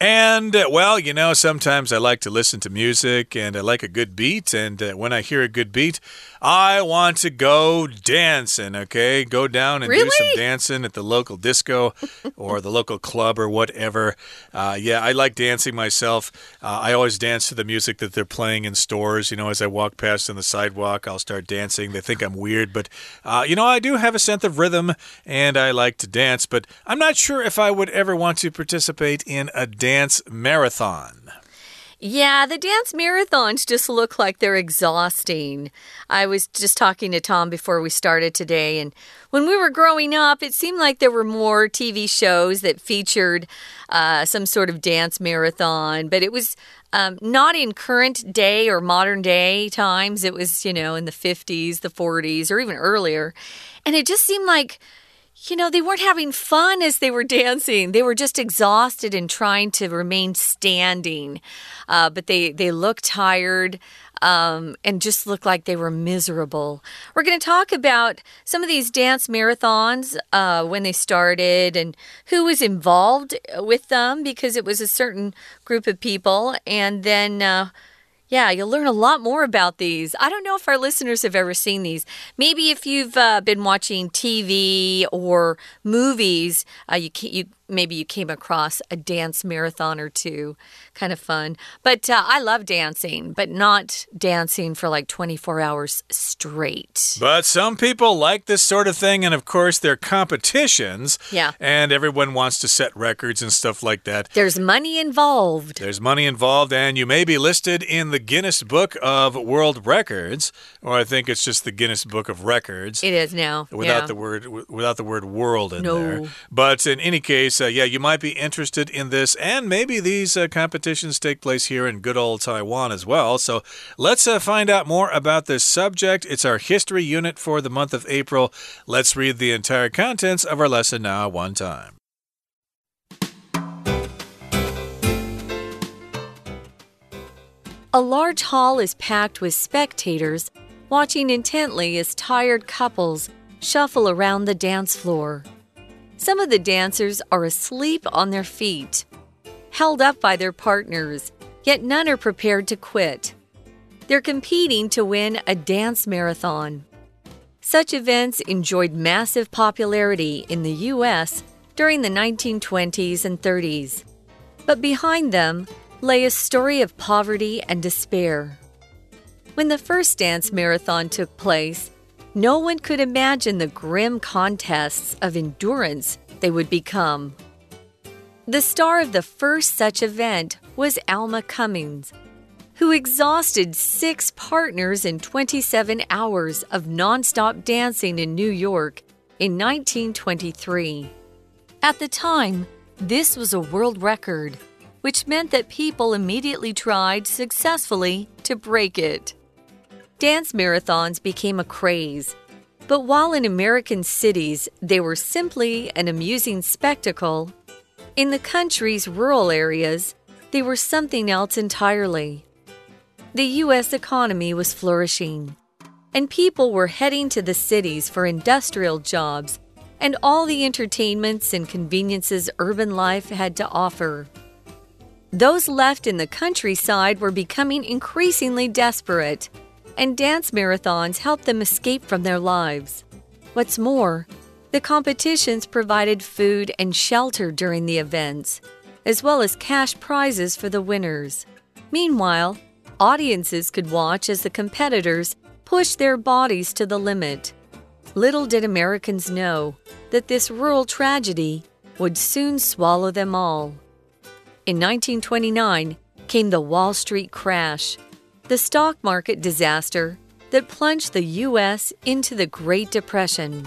And, uh, well, you know, sometimes I like to listen to music and I like a good beat. And uh, when I hear a good beat, I want to go dancing, okay? Go down and really? do some dancing at the local disco or the local club or whatever. Uh, yeah, I like dancing myself. Uh, I always dance to the music that they're playing in stores. You know, as I walk past on the sidewalk, I'll start dancing. They think I'm weird, but, uh, you know, I do have a sense of rhythm and I like to dance. But I'm not sure if I would ever want to participate in a dance dance marathon. Yeah, the dance marathons just look like they're exhausting. I was just talking to Tom before we started today, and when we were growing up, it seemed like there were more TV shows that featured uh, some sort of dance marathon, but it was um, not in current day or modern day times. It was, you know, in the 50s, the 40s, or even earlier. And it just seemed like you know, they weren't having fun as they were dancing. They were just exhausted and trying to remain standing. Uh, but they, they looked tired um, and just looked like they were miserable. We're going to talk about some of these dance marathons, uh, when they started and who was involved with them because it was a certain group of people. And then, uh, yeah, you'll learn a lot more about these. I don't know if our listeners have ever seen these. Maybe if you've uh, been watching TV or movies, uh, you, you maybe you came across a dance marathon or two. Kind of fun. But uh, I love dancing, but not dancing for like 24 hours straight. But some people like this sort of thing, and of course, there are competitions. Yeah. And everyone wants to set records and stuff like that. There's money involved. There's money involved, and you may be listed in the Guinness Book of World Records, or I think it's just the Guinness Book of Records. It is now. Without yeah. the word without the word world in no. there. But in any case, uh, yeah, you might be interested in this, and maybe these uh, competitions take place here in good old Taiwan as well. So let's uh, find out more about this subject. It's our history unit for the month of April. Let's read the entire contents of our lesson now, one time. A large hall is packed with spectators watching intently as tired couples shuffle around the dance floor. Some of the dancers are asleep on their feet, held up by their partners, yet none are prepared to quit. They're competing to win a dance marathon. Such events enjoyed massive popularity in the U.S. during the 1920s and 30s. But behind them lay a story of poverty and despair. When the first dance marathon took place, no one could imagine the grim contests of endurance they would become. The star of the first such event was Alma Cummings, who exhausted six partners in 27 hours of nonstop dancing in New York in 1923. At the time, this was a world record, which meant that people immediately tried successfully to break it. Dance marathons became a craze. But while in American cities they were simply an amusing spectacle, in the country's rural areas they were something else entirely. The U.S. economy was flourishing, and people were heading to the cities for industrial jobs and all the entertainments and conveniences urban life had to offer. Those left in the countryside were becoming increasingly desperate and dance marathons helped them escape from their lives. What's more, the competitions provided food and shelter during the events, as well as cash prizes for the winners. Meanwhile, audiences could watch as the competitors pushed their bodies to the limit. Little did Americans know that this rural tragedy would soon swallow them all. In 1929 came the Wall Street crash the stock market disaster that plunged the U.S. into the Great Depression.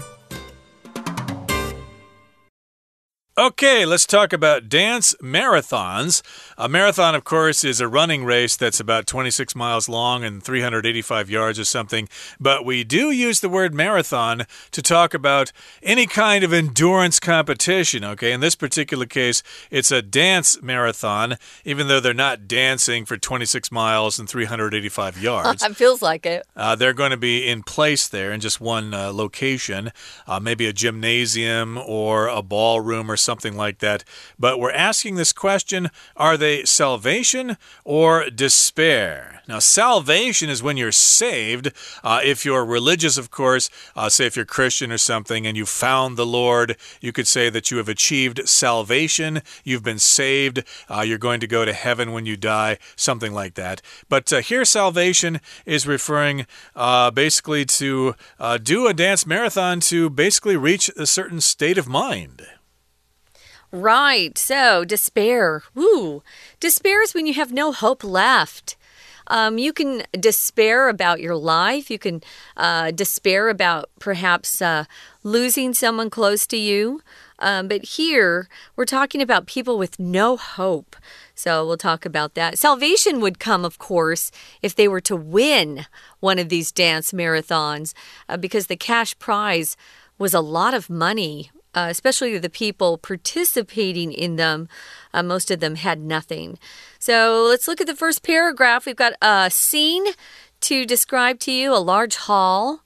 Okay, let's talk about dance marathons. A marathon, of course, is a running race that's about 26 miles long and 385 yards or something. But we do use the word marathon to talk about any kind of endurance competition. Okay, in this particular case, it's a dance marathon, even though they're not dancing for 26 miles and 385 yards. it feels like it. Uh, they're going to be in place there in just one uh, location, uh, maybe a gymnasium or a ballroom or something like that. But we're asking this question are they salvation or despair? Now, salvation is when you're saved. Uh, if you're religious, of course, uh, say if you're Christian or something and you found the Lord, you could say that you have achieved salvation. You've been saved. Uh, you're going to go to heaven when you die, something like that. But uh, here, salvation is referring uh, basically to uh, do a dance marathon to basically reach a certain state of mind. Right. So, despair. Woo. Despair is when you have no hope left. Um, you can despair about your life. You can uh, despair about perhaps uh, losing someone close to you. Um, but here, we're talking about people with no hope. So we'll talk about that. Salvation would come, of course, if they were to win one of these dance marathons, uh, because the cash prize was a lot of money uh, especially the people participating in them, uh, most of them had nothing. So let's look at the first paragraph. We've got a scene to describe to you a large hall.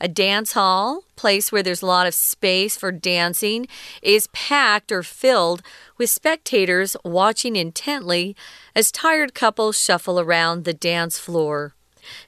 A dance hall, place where there's a lot of space for dancing, is packed or filled with spectators watching intently as tired couples shuffle around the dance floor.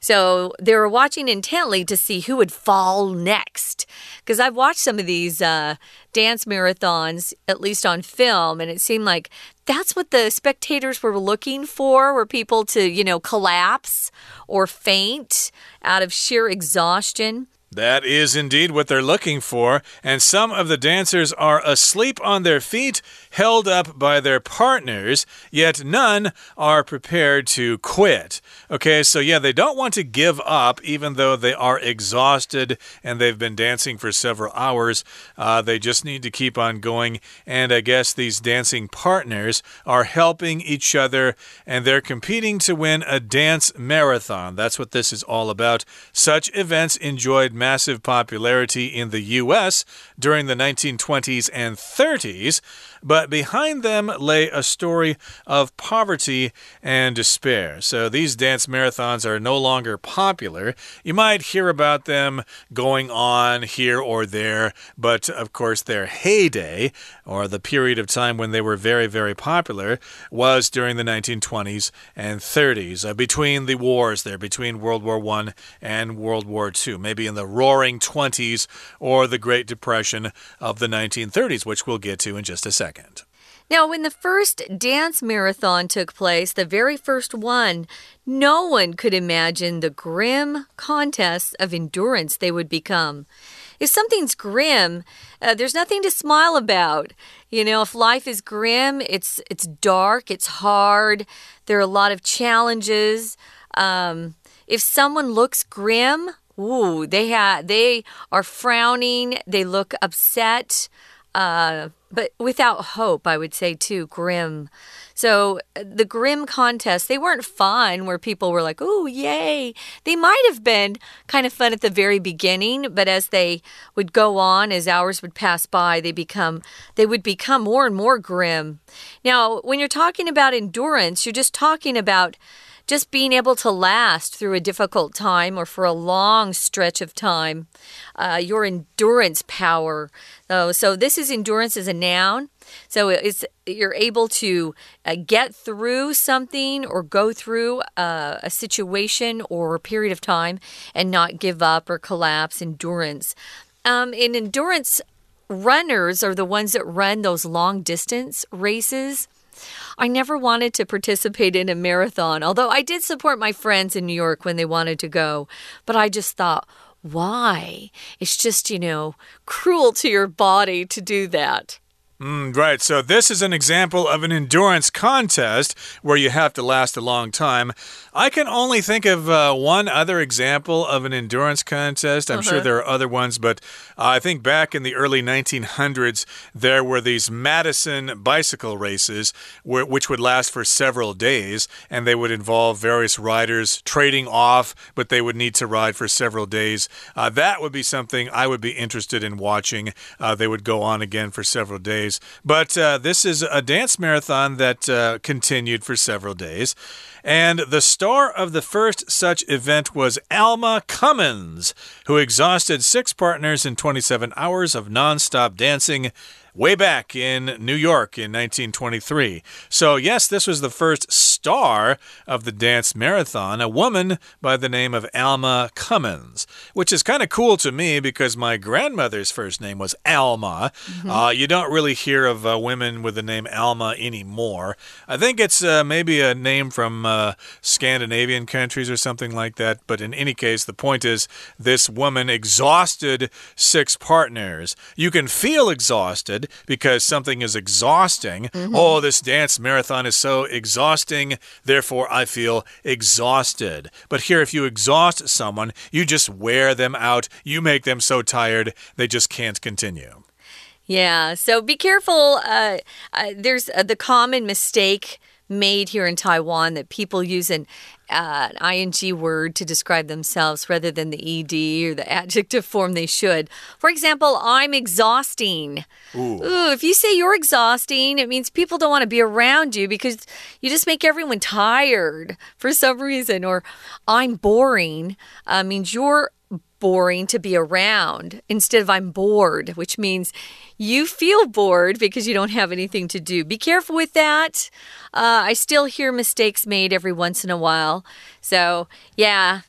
So they were watching intently to see who would fall next. Because I've watched some of these uh, dance marathons, at least on film, and it seemed like that's what the spectators were looking for were people to, you know, collapse or faint out of sheer exhaustion. That is indeed what they're looking for, and some of the dancers are asleep on their feet, held up by their partners, yet none are prepared to quit. Okay, so yeah, they don't want to give up, even though they are exhausted and they've been dancing for several hours. Uh, they just need to keep on going, and I guess these dancing partners are helping each other, and they're competing to win a dance marathon. That's what this is all about. Such events enjoyed massive popularity in the US during the 1920s and 30s but behind them lay a story of poverty and despair. So these dance marathons are no longer popular. You might hear about them going on here or there, but of course, their heyday, or the period of time when they were very, very popular, was during the 1920s and 30s, uh, between the wars there, between World War I and World War II, maybe in the roaring 20s or the Great Depression of the 1930s, which we'll get to in just a second second. Now, when the first dance marathon took place, the very first one, no one could imagine the grim contests of endurance they would become. If something's grim, uh, there's nothing to smile about. You know, if life is grim, it's it's dark, it's hard. There are a lot of challenges. Um, if someone looks grim, ooh, they have they are frowning. They look upset. Uh, but without hope, I would say too, grim. So the grim contests, they weren't fun where people were like, oh, yay. They might have been kind of fun at the very beginning, but as they would go on, as hours would pass by, they become they would become more and more grim. Now, when you're talking about endurance, you're just talking about just being able to last through a difficult time or for a long stretch of time, uh, your endurance power. Oh, so this is endurance as a noun. So it's you're able to uh, get through something or go through uh, a situation or a period of time and not give up or collapse. Endurance. Um, in endurance, runners are the ones that run those long distance races. I never wanted to participate in a marathon, although I did support my friends in New York when they wanted to go. But I just thought, why? It's just, you know, cruel to your body to do that. Mm, right. So this is an example of an endurance contest where you have to last a long time. I can only think of uh, one other example of an endurance contest. I'm uh -huh. sure uh-huh. there are other ones, but uh, I think back in the early 1900s, there were these Madison bicycle races where, which would last for several days, and they would involve various riders trading off, but they would need to ride for several days. Uh, that would be something I would be interested in watching. Uh, they would go on again for several days. But uh, this is a dance marathon that uh, continued for several days. And the star of the first such event was Alma Cummings, who exhausted six partners in 27 hours of nonstop dancing way back in New York in 1923. So, yes, this was the first star of the dance marathon, a woman by the name of Alma Cummings, which is kind of cool to me because my grandmother's first name was Alma. Mm -hmm. uh, you don't really hear of uh, women with the name Alma anymore. I think it's uh, maybe a name from uh, Scandinavian countries or something like that. But in any case, the point is this woman exhausted six partners. You can feel exhausted because something is exhausting. Mm -hmm. Oh, this dance marathon is so exhausting, therefore I feel exhausted. But here, if you exhaust someone, you just wear them out, you make them so tired, they just can't continue. Yeah, so be careful. Uh, uh, there's uh, the common mistake made here in Taiwan that people use an uh, an ing word to describe themselves rather than the ed or the adjective form they should. For example, I'm exhausting. Ooh. Ooh, if you say you're exhausting, it means people don't want to be around you because you just make everyone tired for some reason. Or I'm boring uh, means you're boring to be around instead of I'm bored, which means you feel bored because you don't have anything to do. Be careful with that. Uh, I still hear mistakes made every once in a while. So, yeah,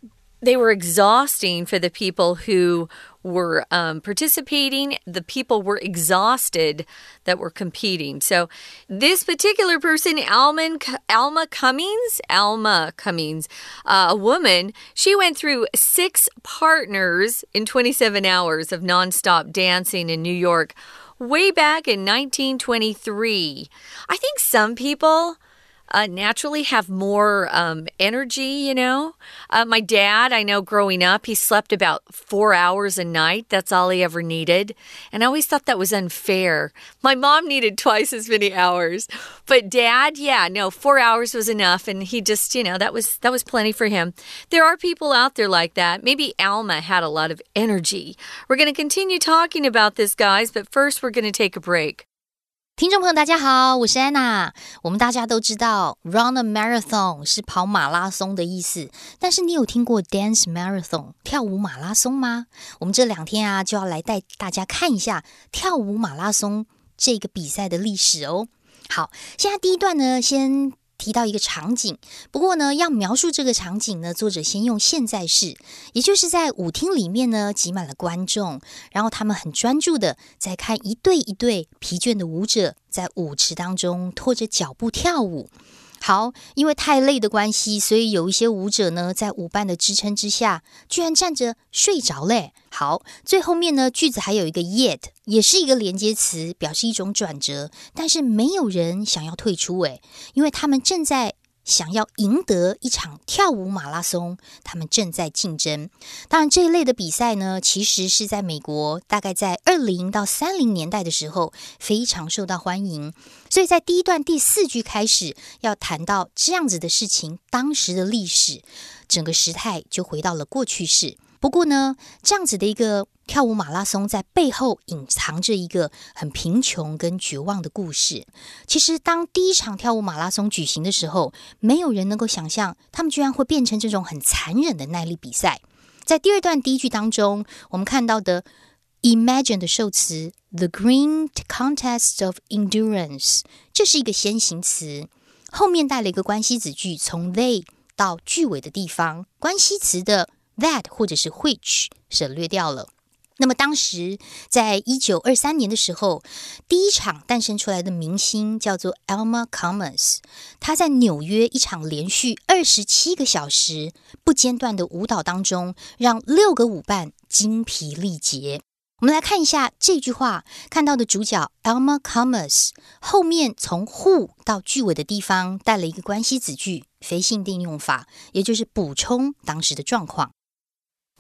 they were exhausting for the people who were um, participating, the people were exhausted that were competing. So, this particular person, Alma Cummings, Alma Cummings, uh, a woman, she went through six partners in 27 hours of nonstop dancing in New York way back in 1923. I think some people uh, naturally have more um, energy, you know. Uh, my dad, I know growing up, he slept about four hours a night. That's all he ever needed. And I always thought that was unfair. My mom needed twice as many hours. But dad, yeah, no, four hours was enough. And he just, you know, that was that was plenty for him. There are people out there like that. Maybe Alma had a lot of energy. We're going to continue talking about this, guys, but first we're going to take a break. 听众朋友，大家好，我是安娜。我们大家都知道，run a marathon 是跑马拉松的意思。但是你有听过 dance marathon 跳舞马拉松吗？我们这两天啊，就要来带大家看一下跳舞马拉松这个比赛的历史哦。好，现在第一段呢，先。提到一个场景，不过呢，要描述这个场景呢，作者先用现在式，也就是在舞厅里面呢，挤满了观众，然后他们很专注的在看一对一对疲倦的舞者在舞池当中拖着脚步跳舞。好，因为太累的关系，所以有一些舞者呢，在舞伴的支撑之下，居然站着睡着嘞。好，最后面呢，句子还有一个 yet，也是一个连接词，表示一种转折，但是没有人想要退出诶，因为他们正在。想要赢得一场跳舞马拉松，他们正在竞争。当然，这一类的比赛呢，其实是在美国，大概在二零到三零年代的时候非常受到欢迎。所以在第一段第四句开始要谈到这样子的事情，当时的历史，整个时态就回到了过去式。不过呢，这样子的一个跳舞马拉松在背后隐藏着一个很贫穷跟绝望的故事。其实，当第一场跳舞马拉松举行的时候，没有人能够想象他们居然会变成这种很残忍的耐力比赛。在第二段第一句当中，我们看到的 “imagine” 的受词 “the green contest of endurance”，这是一个先行词，后面带了一个关系子句，从 “they” 到句尾的地方，关系词的。That 或者是 which 省略掉了。那么当时在一九二三年的时候，第一场诞生出来的明星叫做 Elma Cummins，他在纽约一场连续二十七个小时不间断的舞蹈当中，让六个舞伴精疲力竭。我们来看一下这句话，看到的主角 Elma Commerce 后面从 who 到句尾的地方带了一个关系子句，非限定用法，也就是补充当时的状况。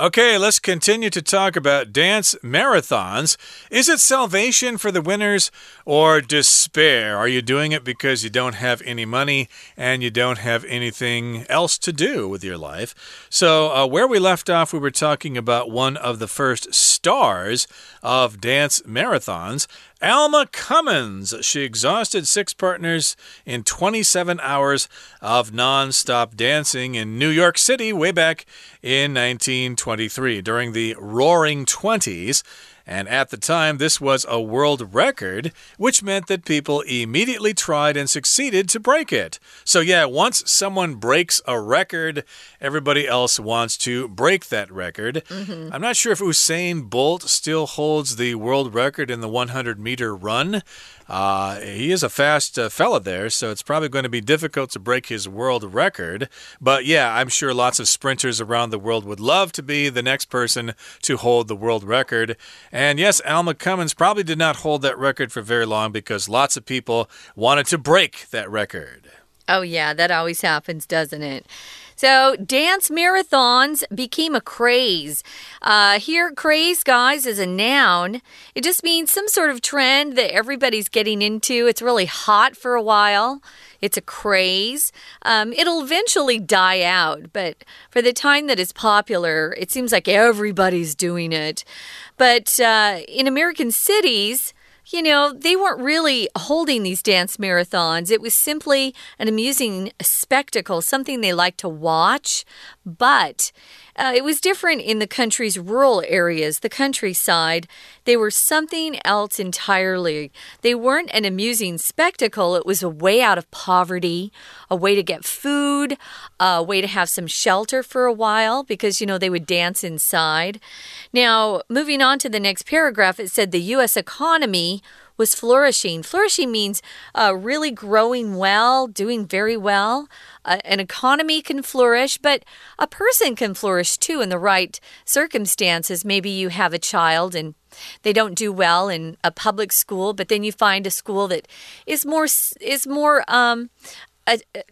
Okay, let's continue to talk about dance marathons. Is it salvation for the winners or despair? Are you doing it because you don't have any money and you don't have anything else to do with your life? So, uh, where we left off, we were talking about one of the first stars of dance marathons. Alma Cummings. She exhausted six partners in 27 hours of non stop dancing in New York City way back in 1923 during the Roaring Twenties. And at the time, this was a world record, which meant that people immediately tried and succeeded to break it. So, yeah, once someone breaks a record, everybody else wants to break that record. Mm -hmm. I'm not sure if Usain Bolt still holds the world record in the 100 meter run. Uh, he is a fast uh, fella there, so it's probably going to be difficult to break his world record. But yeah, I'm sure lots of sprinters around the world would love to be the next person to hold the world record. And yes, Alma Cummings probably did not hold that record for very long because lots of people wanted to break that record. Oh, yeah, that always happens, doesn't it? So, dance marathons became a craze. Uh, here, craze, guys, is a noun. It just means some sort of trend that everybody's getting into. It's really hot for a while. It's a craze. Um, it'll eventually die out, but for the time that it's popular, it seems like everybody's doing it. But uh, in American cities, you know, they weren't really holding these dance marathons. It was simply an amusing spectacle, something they liked to watch. But uh, it was different in the country's rural areas, the countryside. They were something else entirely. They weren't an amusing spectacle, it was a way out of poverty, a way to get food, a way to have some shelter for a while because, you know, they would dance inside. Now, moving on to the next paragraph, it said the U.S. economy was flourishing. Flourishing means uh, really growing well, doing very well. Uh, an economy can flourish, but a person can flourish too in the right circumstances. Maybe you have a child and they don't do well in a public school, but then you find a school that is more is more um,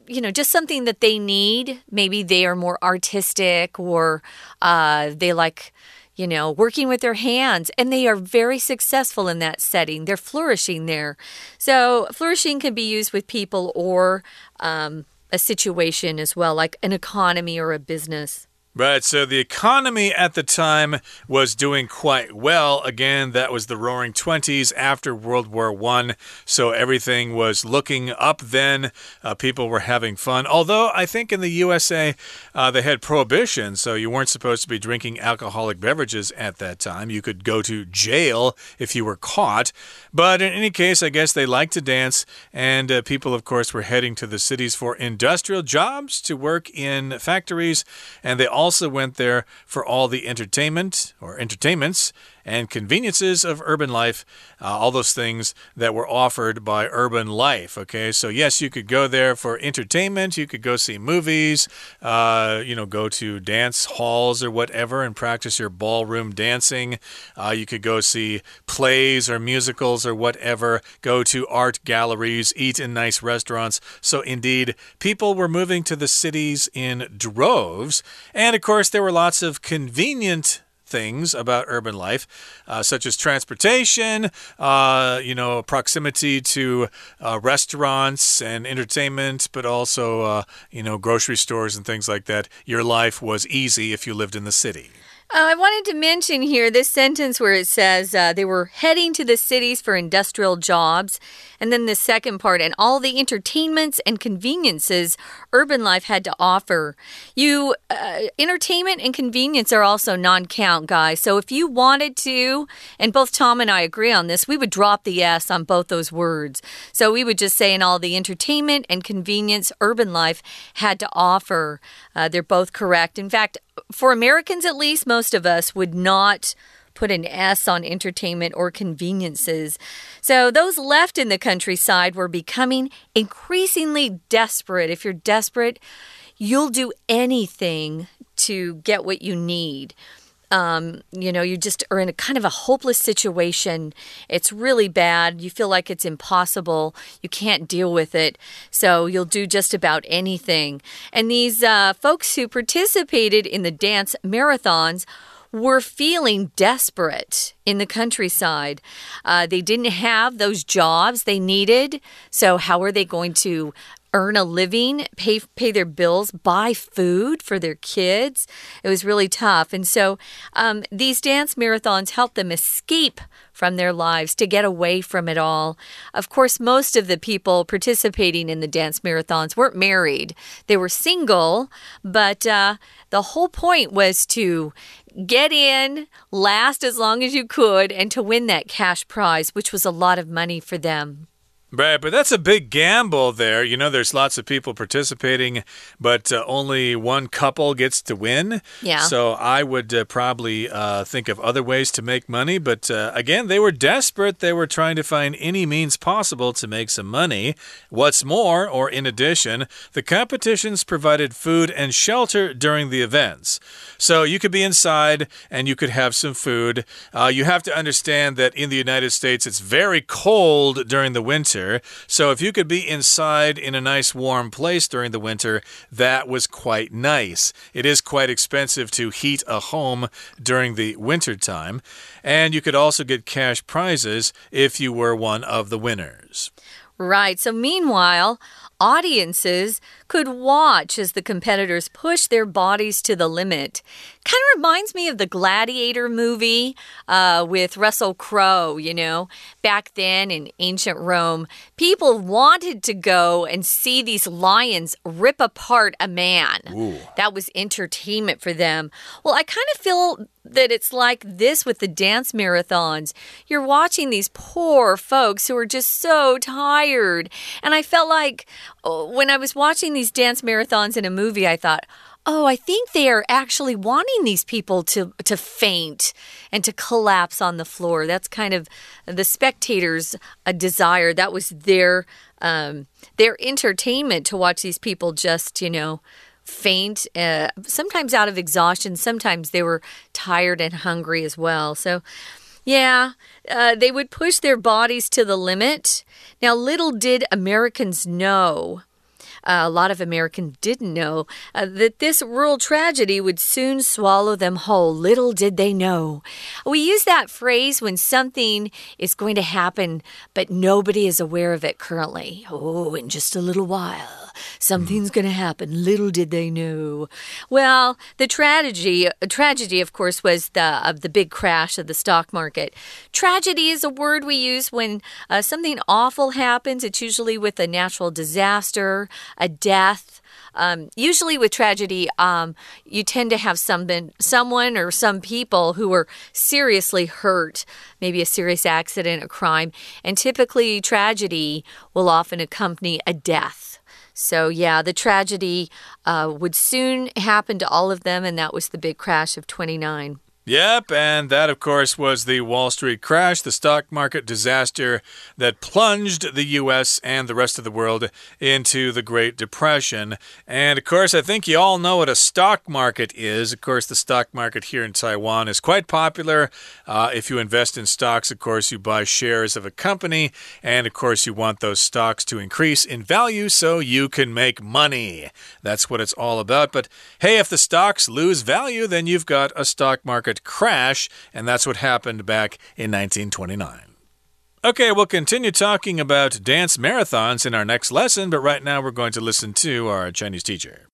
you know, just something that they need. Maybe they are more artistic or uh, they like you know, working with their hands, and they are very successful in that setting. They're flourishing there. So, flourishing can be used with people or um, a situation as well, like an economy or a business. Right, so the economy at the time was doing quite well. Again, that was the roaring 20s after World War I, so everything was looking up then. Uh, people were having fun. Although I think in the USA, uh, they had prohibition, so you weren't supposed to be drinking alcoholic beverages at that time. You could go to jail if you were caught. But in any case, I guess they liked to dance, and uh, people, of course, were heading to the cities for industrial jobs to work in factories, and they all also went there for all the entertainment or entertainments and conveniences of urban life, uh, all those things that were offered by urban life. Okay, so yes, you could go there for entertainment, you could go see movies, uh, you know, go to dance halls or whatever and practice your ballroom dancing. Uh, you could go see plays or musicals or whatever, go to art galleries, eat in nice restaurants. So, indeed, people were moving to the cities in droves. And of course, there were lots of convenient things about urban life, uh, such as transportation, uh, you know, proximity to uh, restaurants and entertainment, but also, uh, you know, grocery stores and things like that. Your life was easy if you lived in the city. Uh, I wanted to mention here this sentence where it says uh, they were heading to the cities for industrial jobs. And then the second part, and all the entertainments and conveniences urban life had to offer. You, uh, entertainment and convenience are also non count, guys. So if you wanted to, and both Tom and I agree on this, we would drop the S on both those words. So we would just say, in all the entertainment and convenience urban life had to offer. Uh, they're both correct. In fact, for Americans at least, most of us would not put an S on entertainment or conveniences. So those left in the countryside were becoming increasingly desperate. If you're desperate, you'll do anything to get what you need. Um, you know, you just are in a kind of a hopeless situation. It's really bad. You feel like it's impossible. You can't deal with it. So you'll do just about anything. And these uh, folks who participated in the dance marathons were feeling desperate in the countryside. Uh, they didn't have those jobs they needed. So, how are they going to earn a living, pay pay their bills, buy food for their kids. It was really tough, and so um, these dance marathons helped them escape from their lives to get away from it all. Of course, most of the people participating in the dance marathons weren't married; they were single, but uh, the whole point was to get in, last as long as you could, and to win that cash prize, which was a lot of money for them. Right, but that's a big gamble there. You know, there's lots of people participating, but uh, only one couple gets to win. Yeah. So I would uh, probably uh, think of other ways to make money. But uh, again, they were desperate. They were trying to find any means possible to make some money. What's more, or in addition, the competitions provided food and shelter during the events. So you could be inside and you could have some food. Uh, you have to understand that in the United States, it's very cold during the winter winter. So if you could be inside in a nice warm place during the winter, that was quite nice. It is quite expensive to heat a home during the winter time. And you could also get cash prizes if you were one of the winners. Right. So, meanwhile, audiences could watch as the competitors push their bodies to the limit. Kind of reminds me of the Gladiator movie uh, with Russell Crowe, you know. Back then in ancient Rome, people wanted to go and see these lions rip apart a man. Ooh. That was entertainment for them. Well, I kind of feel that it's like this with the dance marathons. You're watching these poor folks who are just so tired. And I felt like oh, when I was watching these dance marathons in a movie, I thought, Oh, I think they are actually wanting these people to to faint and to collapse on the floor. That's kind of the spectators' a desire. That was their um, their entertainment to watch these people just, you know, faint. Uh, sometimes out of exhaustion. Sometimes they were tired and hungry as well. So. Yeah, uh, they would push their bodies to the limit. Now, little did Americans know uh, a lot of Americans didn't know uh, that this rural tragedy would soon swallow them whole. Little did they know. We use that phrase when something is going to happen, but nobody is aware of it currently. Oh, in just a little while, something's going to happen. Little did they know. Well, the tragedy, tragedy, of course, was the of the big crash of the stock market. Tragedy is a word we use when uh, something awful happens. It's usually with a natural disaster, a death. Um, usually with tragedy, um, you tend to have some, someone or some people who are seriously hurt, maybe a serious accident, a crime, and typically tragedy will often accompany a death. So, yeah, the tragedy uh, would soon happen to all of them, and that was the big crash of 29. Yep, and that, of course, was the Wall Street crash, the stock market disaster that plunged the U.S. and the rest of the world into the Great Depression. And, of course, I think you all know what a stock market is. Of course, the stock market here in Taiwan is quite popular. Uh, if you invest in stocks, of course, you buy shares of a company, and, of course, you want those stocks to increase in value so you can make money. That's what it's all about. But, hey, if the stocks lose value, then you've got a stock market crash, and that's what happened back in 1929. Okay, we'll continue talking about dance marathons in our next lesson, but right now we're going to listen to our Chinese teacher.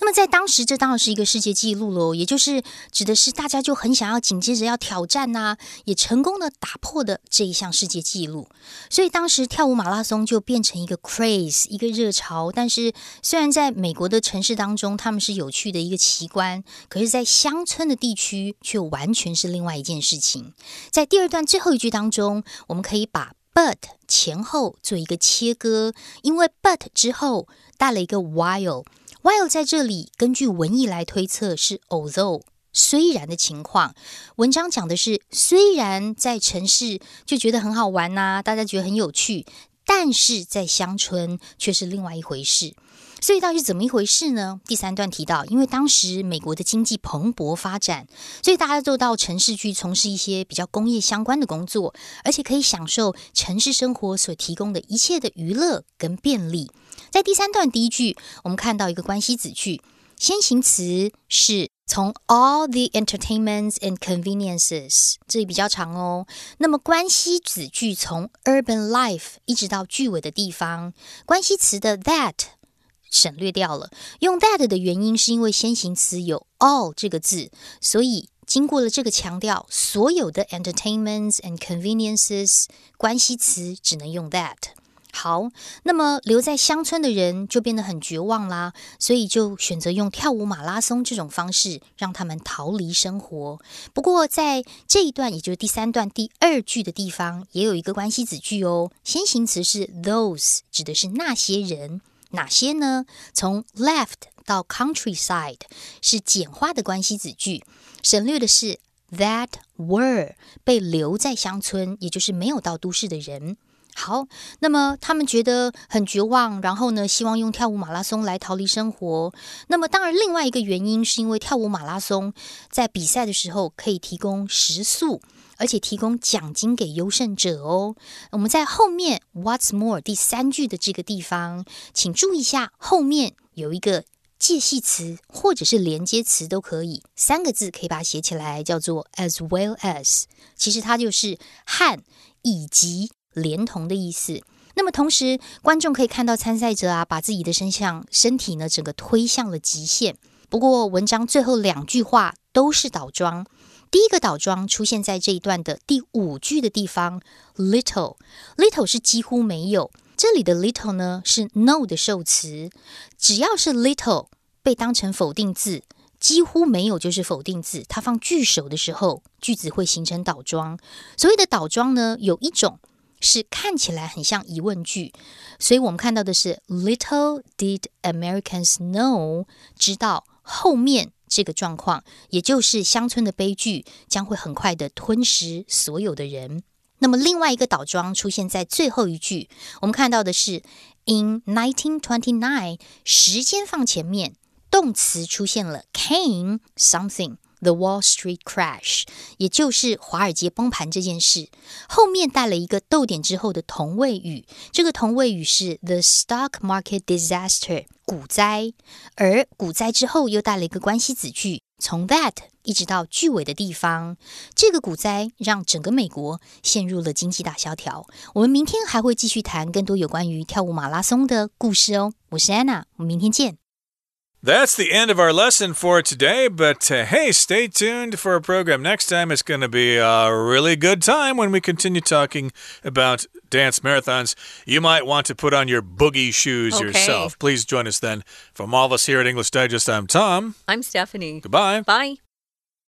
那么在当时，这当然是一个世界纪录喽，也就是指的是大家就很想要紧接着要挑战呐、也成功的打破的这一项世界纪录。所以当时跳舞马拉松就变成一个 craze，一个热潮。但是虽然在美国的城市当中，他们是有趣的一个奇观，可是，在乡村的地区却完全是另外一件事情。在第二段最后一句当中，我们可以把 but 前后做一个切割，因为 but 之后带了一个 while。While 在这里，根据文意来推测是 although 虽然的情况。文章讲的是，虽然在城市就觉得很好玩呐、大家觉得很有趣，但是在乡村却是另外一回事。所以到底是怎么一回事呢？第三段提到，因为当时美国的经济蓬勃发展，所以大家都到城市去从事一些比较工业相关的工作，而且可以享受城市生活所提供的一切的娱乐跟便利。在第三段第一句，我们看到一个关系子句，先行词是从 all the entertainments and conveniences，这里比较长哦。那么关系子句从 urban life 一直到句尾的地方，关系词的 that 省略掉了。用 that 的原因是因为先行词有 all 这个字，所以经过了这个强调，所有的 entertainments and conveniences 关系词只能用 that。好，那么留在乡村的人就变得很绝望啦，所以就选择用跳舞马拉松这种方式让他们逃离生活。不过在这一段，也就是第三段第二句的地方，也有一个关系子句哦。先行词是 those，指的是那些人，哪些呢？从 left 到 countryside 是简化的关系子句，省略的是 that were 被留在乡村，也就是没有到都市的人。好，那么他们觉得很绝望，然后呢，希望用跳舞马拉松来逃离生活。那么，当然，另外一个原因是因为跳舞马拉松在比赛的时候可以提供食宿，而且提供奖金给优胜者哦。我们在后面 What's more 第三句的这个地方，请注意一下，后面有一个介系词或者是连接词都可以，三个字可以把它写起来，叫做 as well as。其实它就是和以及。连同的意思。那么同时，观众可以看到参赛者啊，把自己的身向身体呢，整个推向了极限。不过，文章最后两句话都是倒装。第一个倒装出现在这一段的第五句的地方，little，little 是几乎没有。这里的 little 呢是 no 的受词，只要是 little 被当成否定字。几乎没有就是否定字，它放句首的时候，句子会形成倒装。所谓的倒装呢，有一种是看起来很像疑问句，所以我们看到的是 Little did Americans know，知道后面这个状况，也就是乡村的悲剧将会很快的吞噬所有的人。那么另外一个倒装出现在最后一句，我们看到的是 In 1929，时间放前面。动词出现了 came something the Wall Street crash，也就是华尔街崩盘这件事，后面带了一个逗点之后的同位语，这个同位语是 the stock market disaster 股灾，而股灾之后又带了一个关系子句，从 that 一直到句尾的地方，这个股灾让整个美国陷入了经济大萧条。我们明天还会继续谈更多有关于跳舞马拉松的故事哦。我是安娜，我们明天见。That's the end of our lesson for today, but uh, hey, stay tuned for a program next time. It's going to be a really good time when we continue talking about dance marathons. You might want to put on your boogie shoes Okay. yourself. Please join us then. From all of us here at English Digest, I'm Tom. I'm Stephanie. Goodbye. Bye.